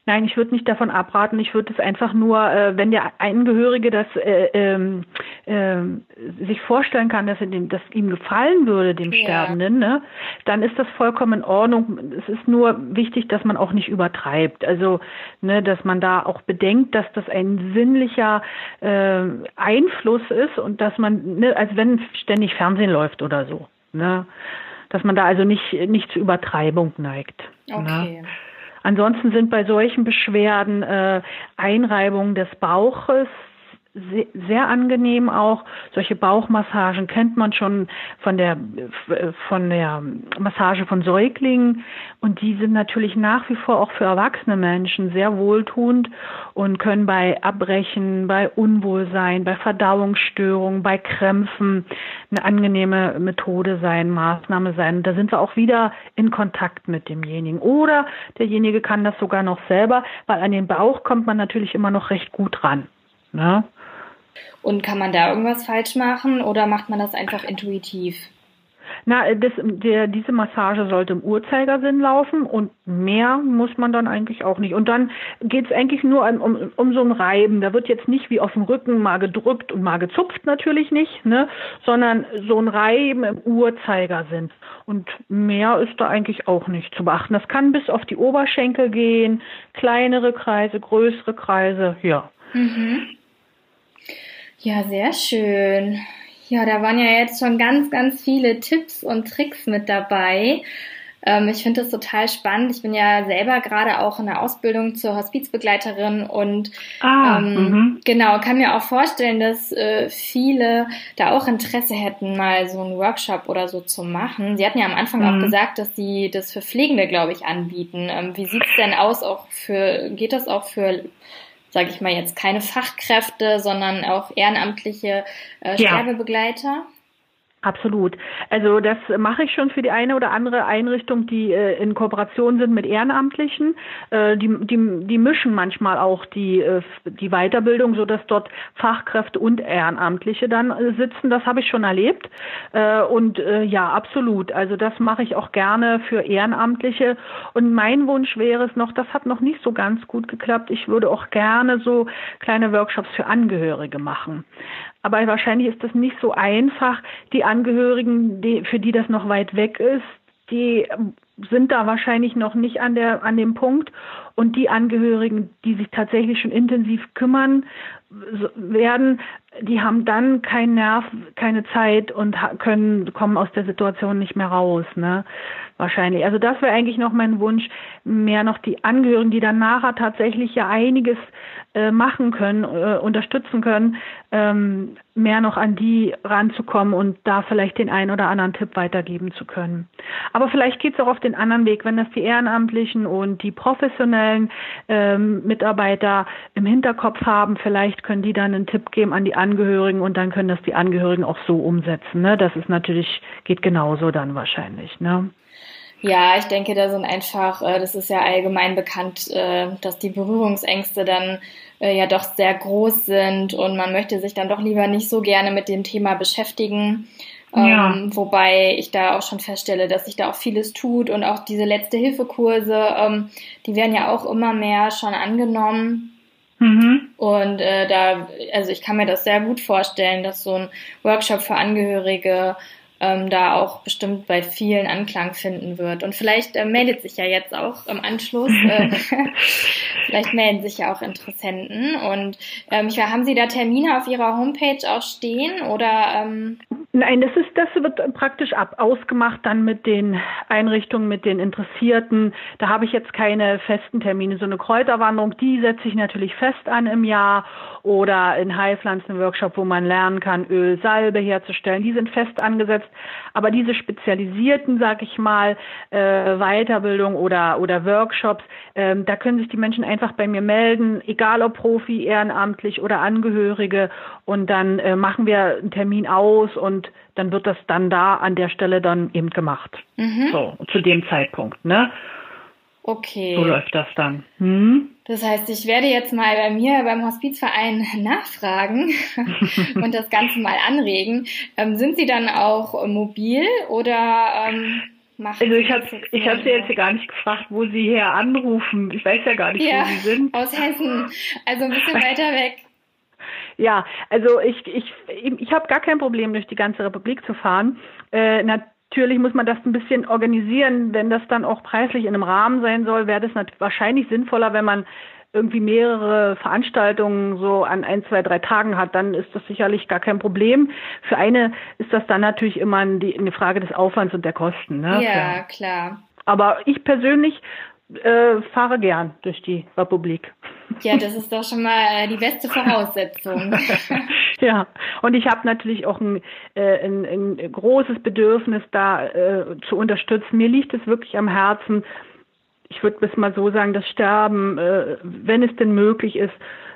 Nein, ich würde nicht davon abraten. Ich würde es einfach nur, äh, wenn der Angehörige das äh, ähm, äh, sich vorstellen kann, dass, dem, dass ihm gefallen würde, dem ja. Sterbenden, ne, dann ist das vollkommen in Ordnung. Es ist nur wichtig, dass man auch nicht übertreibt. Also, ne, dass man da auch bedenkt, dass das ein sinnlicher äh, Einfluss ist und dass man, ne, als wenn ständig Fernsehen läuft oder so, ne, dass man da also nicht nicht zu Übertreibung neigt. Ne. Okay. Ne? Ansonsten sind bei solchen Beschwerden äh, Einreibungen des Bauches sehr angenehm auch. Solche Bauchmassagen kennt man schon von der, von der Massage von Säuglingen. Und die sind natürlich nach wie vor auch für erwachsene Menschen sehr wohltuend und können bei Abbrechen, bei Unwohlsein, bei Verdauungsstörungen, bei Krämpfen eine angenehme Methode sein, Maßnahme sein. da sind wir auch wieder in Kontakt mit demjenigen. Oder derjenige kann das sogar noch selber, weil an den Bauch kommt man natürlich immer noch recht gut ran. Ne? Und kann man da irgendwas falsch machen oder macht man das einfach intuitiv? Na, das, der, diese Massage sollte im Uhrzeigersinn laufen und mehr muss man dann eigentlich auch nicht. Und dann geht es eigentlich nur um, um, um so ein Reiben. Da wird jetzt nicht wie auf dem Rücken mal gedrückt und mal gezupft natürlich nicht, ne, sondern so ein Reiben im Uhrzeigersinn. Und mehr ist da eigentlich auch nicht zu beachten. Das kann bis auf die Oberschenkel gehen, kleinere Kreise, größere Kreise, ja. Mhm. Ja, sehr schön. Ja, da waren ja jetzt schon ganz, ganz viele Tipps und Tricks mit dabei. Ähm, ich finde das total spannend. Ich bin ja selber gerade auch in der Ausbildung zur Hospizbegleiterin und ah, ähm, mhm. genau, kann mir auch vorstellen, dass äh, viele da auch Interesse hätten, mal so einen Workshop oder so zu machen. Sie hatten ja am Anfang mhm. auch gesagt, dass Sie das für Pflegende, glaube ich, anbieten. Ähm, wie sieht's denn aus? Auch für, geht das auch für sage ich mal jetzt, keine Fachkräfte, sondern auch ehrenamtliche äh, Sterbebegleiter? Absolut. Also das mache ich schon für die eine oder andere Einrichtung, die äh, in Kooperation sind mit Ehrenamtlichen. Äh, die, die, die mischen manchmal auch die, äh, die Weiterbildung, so dass dort Fachkräfte und Ehrenamtliche dann äh, sitzen. Das habe ich schon erlebt. Äh, und äh, ja, absolut. Also das mache ich auch gerne für Ehrenamtliche. Und mein Wunsch wäre es noch, das hat noch nicht so ganz gut geklappt. Ich würde auch gerne so kleine Workshops für Angehörige machen. Aber wahrscheinlich ist das nicht so einfach. Die Angehörigen, die, für die das noch weit weg ist, die sind da wahrscheinlich noch nicht an der an dem Punkt und die Angehörigen, die sich tatsächlich schon intensiv kümmern werden, die haben dann keinen Nerv, keine Zeit und können kommen aus der Situation nicht mehr raus, ne? Wahrscheinlich. Also das wäre eigentlich noch mein Wunsch, mehr noch die Angehörigen, die dann nachher tatsächlich ja einiges äh, machen können, äh, unterstützen können, ähm, mehr noch an die ranzukommen und da vielleicht den einen oder anderen Tipp weitergeben zu können. Aber vielleicht geht es auch auf den anderen Weg, wenn das die Ehrenamtlichen und die professionellen ähm, Mitarbeiter im Hinterkopf haben, vielleicht können die dann einen Tipp geben an die Angehörigen und dann können das die Angehörigen auch so umsetzen. Ne? Das ist natürlich, geht genauso dann wahrscheinlich. Ne? Ja, ich denke, da sind einfach, äh, das ist ja allgemein bekannt, äh, dass die Berührungsängste dann äh, ja doch sehr groß sind und man möchte sich dann doch lieber nicht so gerne mit dem Thema beschäftigen. Ja. Ähm, wobei ich da auch schon feststelle, dass sich da auch vieles tut und auch diese letzte Hilfekurse, ähm, die werden ja auch immer mehr schon angenommen. Mhm. Und äh, da, also ich kann mir das sehr gut vorstellen, dass so ein Workshop für Angehörige ähm, da auch bestimmt bei vielen Anklang finden wird. Und vielleicht äh, meldet sich ja jetzt auch im Anschluss, äh, vielleicht melden sich ja auch Interessenten. Und ähm, ich haben Sie da Termine auf Ihrer Homepage auch stehen oder? Ähm Nein, das ist, das wird praktisch ab ausgemacht dann mit den Einrichtungen, mit den Interessierten. Da habe ich jetzt keine festen Termine. So eine Kräuterwanderung, die setze ich natürlich fest an im Jahr oder ein Heilpflanzen-Workshop, wo man lernen kann, Öl, Salbe herzustellen. Die sind fest angesetzt. Aber diese spezialisierten, sag ich mal, äh, Weiterbildung oder, oder Workshops, äh, da können sich die Menschen einfach bei mir melden, egal ob Profi, ehrenamtlich oder Angehörige. Und dann äh, machen wir einen Termin aus und dann wird das dann da an der Stelle dann eben gemacht. Mhm. So, zu dem Zeitpunkt, ne? Okay. So läuft das dann. Hm? Das heißt, ich werde jetzt mal bei mir beim Hospizverein nachfragen und das Ganze mal anregen. Ähm, sind Sie dann auch mobil oder ähm, machen Also ich habe ich habe Sie jetzt gar nicht gefragt, wo Sie her anrufen. Ich weiß ja gar nicht, ja, wo Sie sind. Aus Hessen, also ein bisschen weiter weg. Ja, also ich ich ich habe gar kein Problem, durch die ganze Republik zu fahren. Äh, Natürlich muss man das ein bisschen organisieren. Wenn das dann auch preislich in einem Rahmen sein soll, wäre das wahrscheinlich sinnvoller, wenn man irgendwie mehrere Veranstaltungen so an ein, zwei, drei Tagen hat, dann ist das sicherlich gar kein Problem. Für eine ist das dann natürlich immer eine Frage des Aufwands und der Kosten. Ne? Ja, klar. Aber ich persönlich äh, fahre gern durch die Republik. Ja, das ist doch schon mal äh, die beste Voraussetzung. ja, und ich habe natürlich auch ein, äh, ein, ein, großes Bedürfnis, da äh, zu unterstützen. Mir liegt es wirklich am Herzen. Ich würde es mal so sagen, das Sterben, äh, wenn es denn möglich ist,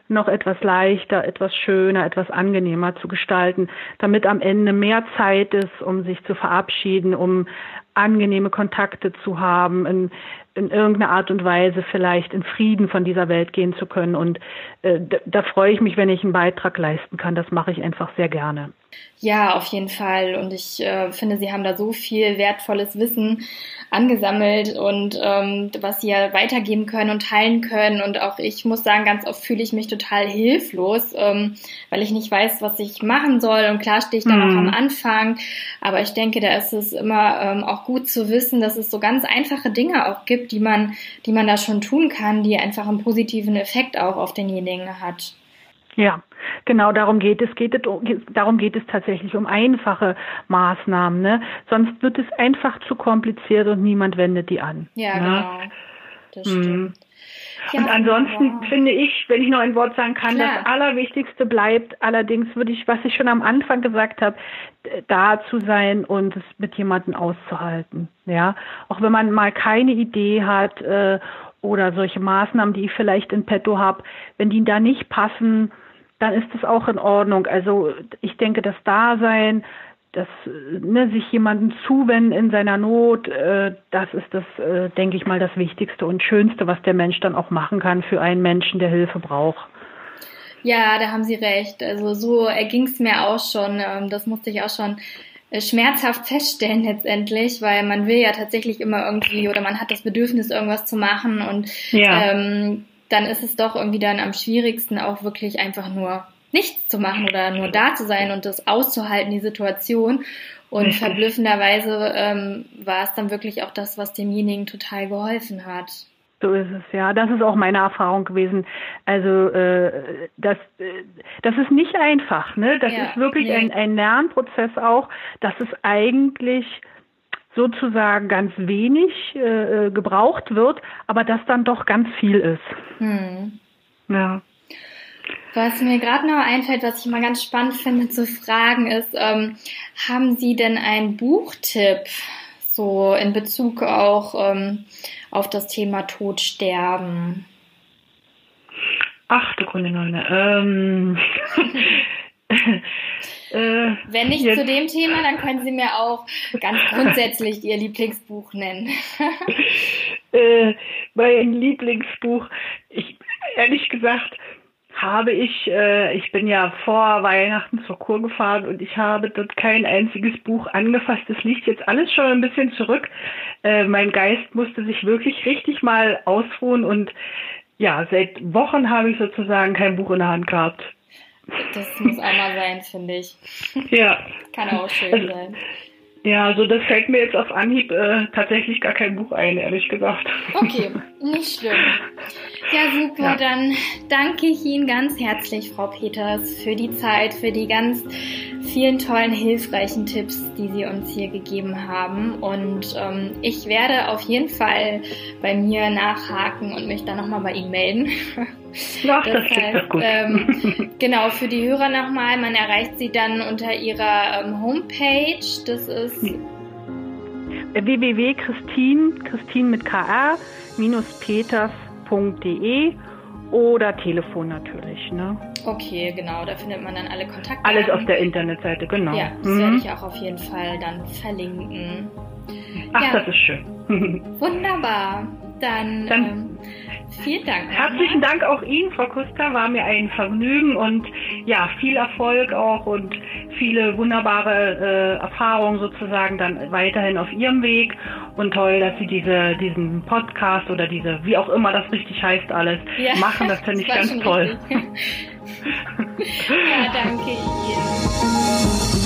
noch etwas leichter, etwas schöner, etwas angenehmer zu gestalten, damit am Ende mehr Zeit ist, um sich zu verabschieden, um angenehme Kontakte zu haben, in, in irgendeiner Art und Weise vielleicht in Frieden von dieser Welt gehen zu können. Und äh, da, da freue ich mich, wenn ich einen Beitrag leisten kann. Das mache ich einfach sehr gerne. Ja, auf jeden Fall. Und ich äh, finde, Sie haben da so viel wertvolles Wissen angesammelt und ähm, was Sie ja weitergeben können und teilen können. Und auch ich muss sagen, ganz oft fühle ich mich total hilflos, ähm, weil ich nicht weiß, was ich machen soll. Und klar stehe ich da mhm. noch am Anfang. Aber ich denke, da ist es immer ähm, auch gut zu wissen, dass es so ganz einfache Dinge auch gibt, die man, die man da schon tun kann, die einfach einen positiven Effekt auch auf denjenigen hat. Ja, genau darum geht es. Geht es darum geht es tatsächlich um einfache Maßnahmen. Ne? Sonst wird es einfach zu kompliziert und niemand wendet die an. Ja, ne? genau. Das stimmt. Mhm. Ja, und ansonsten wow. finde ich, wenn ich noch ein Wort sagen kann, Klar. das Allerwichtigste bleibt allerdings, würde ich, was ich schon am Anfang gesagt habe, da zu sein und es mit jemandem auszuhalten. Ja, auch wenn man mal keine Idee hat äh, oder solche Maßnahmen, die ich vielleicht in petto habe, wenn die da nicht passen, dann ist das auch in Ordnung. Also ich denke, das Dasein, das ne, sich jemandem zuwenden in seiner Not, äh, das ist das, äh, denke ich mal, das Wichtigste und Schönste, was der Mensch dann auch machen kann für einen Menschen, der Hilfe braucht. Ja, da haben Sie recht. Also so erging es mir auch schon. Ähm, das musste ich auch schon äh, schmerzhaft feststellen letztendlich, weil man will ja tatsächlich immer irgendwie oder man hat das Bedürfnis, irgendwas zu machen und ja. ähm, dann ist es doch irgendwie dann am schwierigsten auch wirklich einfach nur nichts zu machen oder nur da zu sein und das auszuhalten, die Situation. Und verblüffenderweise ähm, war es dann wirklich auch das, was demjenigen total geholfen hat. So ist es, ja. Das ist auch meine Erfahrung gewesen. Also äh, das, äh, das ist nicht einfach, ne? Das ja, ist wirklich nee. ein, ein Lernprozess auch, dass es eigentlich sozusagen ganz wenig äh, gebraucht wird, aber das dann doch ganz viel ist. Hm. Ja. Was mir gerade noch einfällt, was ich mal ganz spannend finde zu fragen, ist, ähm, haben Sie denn einen Buchtipp, so in Bezug auch ähm, auf das Thema Tod, Sterben? Ach, du Kunde Nonne. Ähm, Äh, Wenn nicht jetzt. zu dem Thema, dann können Sie mir auch ganz grundsätzlich Ihr Lieblingsbuch nennen. äh, mein Lieblingsbuch, ich ehrlich gesagt, habe ich, äh, ich bin ja vor Weihnachten zur Kur gefahren und ich habe dort kein einziges Buch angefasst. Das liegt jetzt alles schon ein bisschen zurück. Äh, mein Geist musste sich wirklich richtig mal ausruhen und ja, seit Wochen habe ich sozusagen kein Buch in der Hand gehabt. Das muss einmal sein, finde ich. Ja. Kann auch schön also, sein. Ja, also das fällt mir jetzt auf Anhieb äh, tatsächlich gar kein Buch ein, ehrlich gesagt. Okay, nicht schlimm. Ja, super. Ja. Dann danke ich Ihnen ganz herzlich, Frau Peters, für die Zeit, für die ganz vielen tollen, hilfreichen Tipps, die Sie uns hier gegeben haben. Und ähm, ich werde auf jeden Fall bei mir nachhaken und mich dann nochmal bei Ihnen melden. Ja, das, das heißt, gut. Ähm, genau, für die Hörer nochmal, man erreicht sie dann unter ihrer ähm, Homepage. Das ist www.christine, Christine mit kr, peters.de oder Telefon natürlich. Ne? Okay, genau, da findet man dann alle Kontakte. Alles auf der Internetseite, genau. Ja, das mhm. werde ich auch auf jeden Fall dann verlinken. Ach, ja. das ist schön. Wunderbar. Dann, dann ähm, vielen Dank. Herzlichen Dank auch Ihnen, Frau Kuster. War mir ein Vergnügen und ja, viel Erfolg auch und viele wunderbare äh, Erfahrungen sozusagen dann weiterhin auf Ihrem Weg. Und toll, dass Sie diese, diesen Podcast oder diese, wie auch immer das richtig heißt, alles ja, machen. Das finde ich ganz toll. ja, danke Ihnen.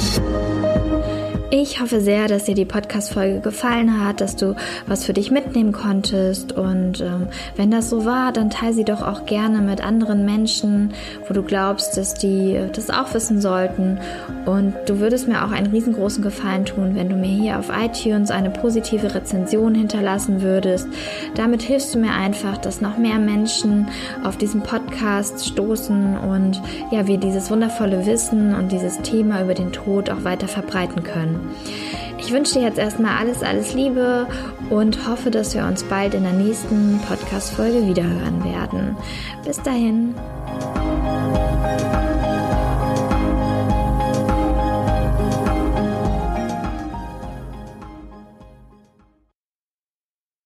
Ich hoffe sehr, dass dir die Podcast-Folge gefallen hat, dass du was für dich mitnehmen konntest. Und ähm, wenn das so war, dann teile sie doch auch gerne mit anderen Menschen, wo du glaubst, dass die das auch wissen sollten. Und du würdest mir auch einen riesengroßen Gefallen tun, wenn du mir hier auf iTunes eine positive Rezension hinterlassen würdest. Damit hilfst du mir einfach, dass noch mehr Menschen auf diesen Podcast stoßen und ja, wir dieses wundervolle Wissen und dieses Thema über den Tod auch weiter verbreiten können. Ich wünsche dir jetzt erstmal alles, alles Liebe und hoffe, dass wir uns bald in der nächsten Podcast-Folge wiederhören werden. Bis dahin.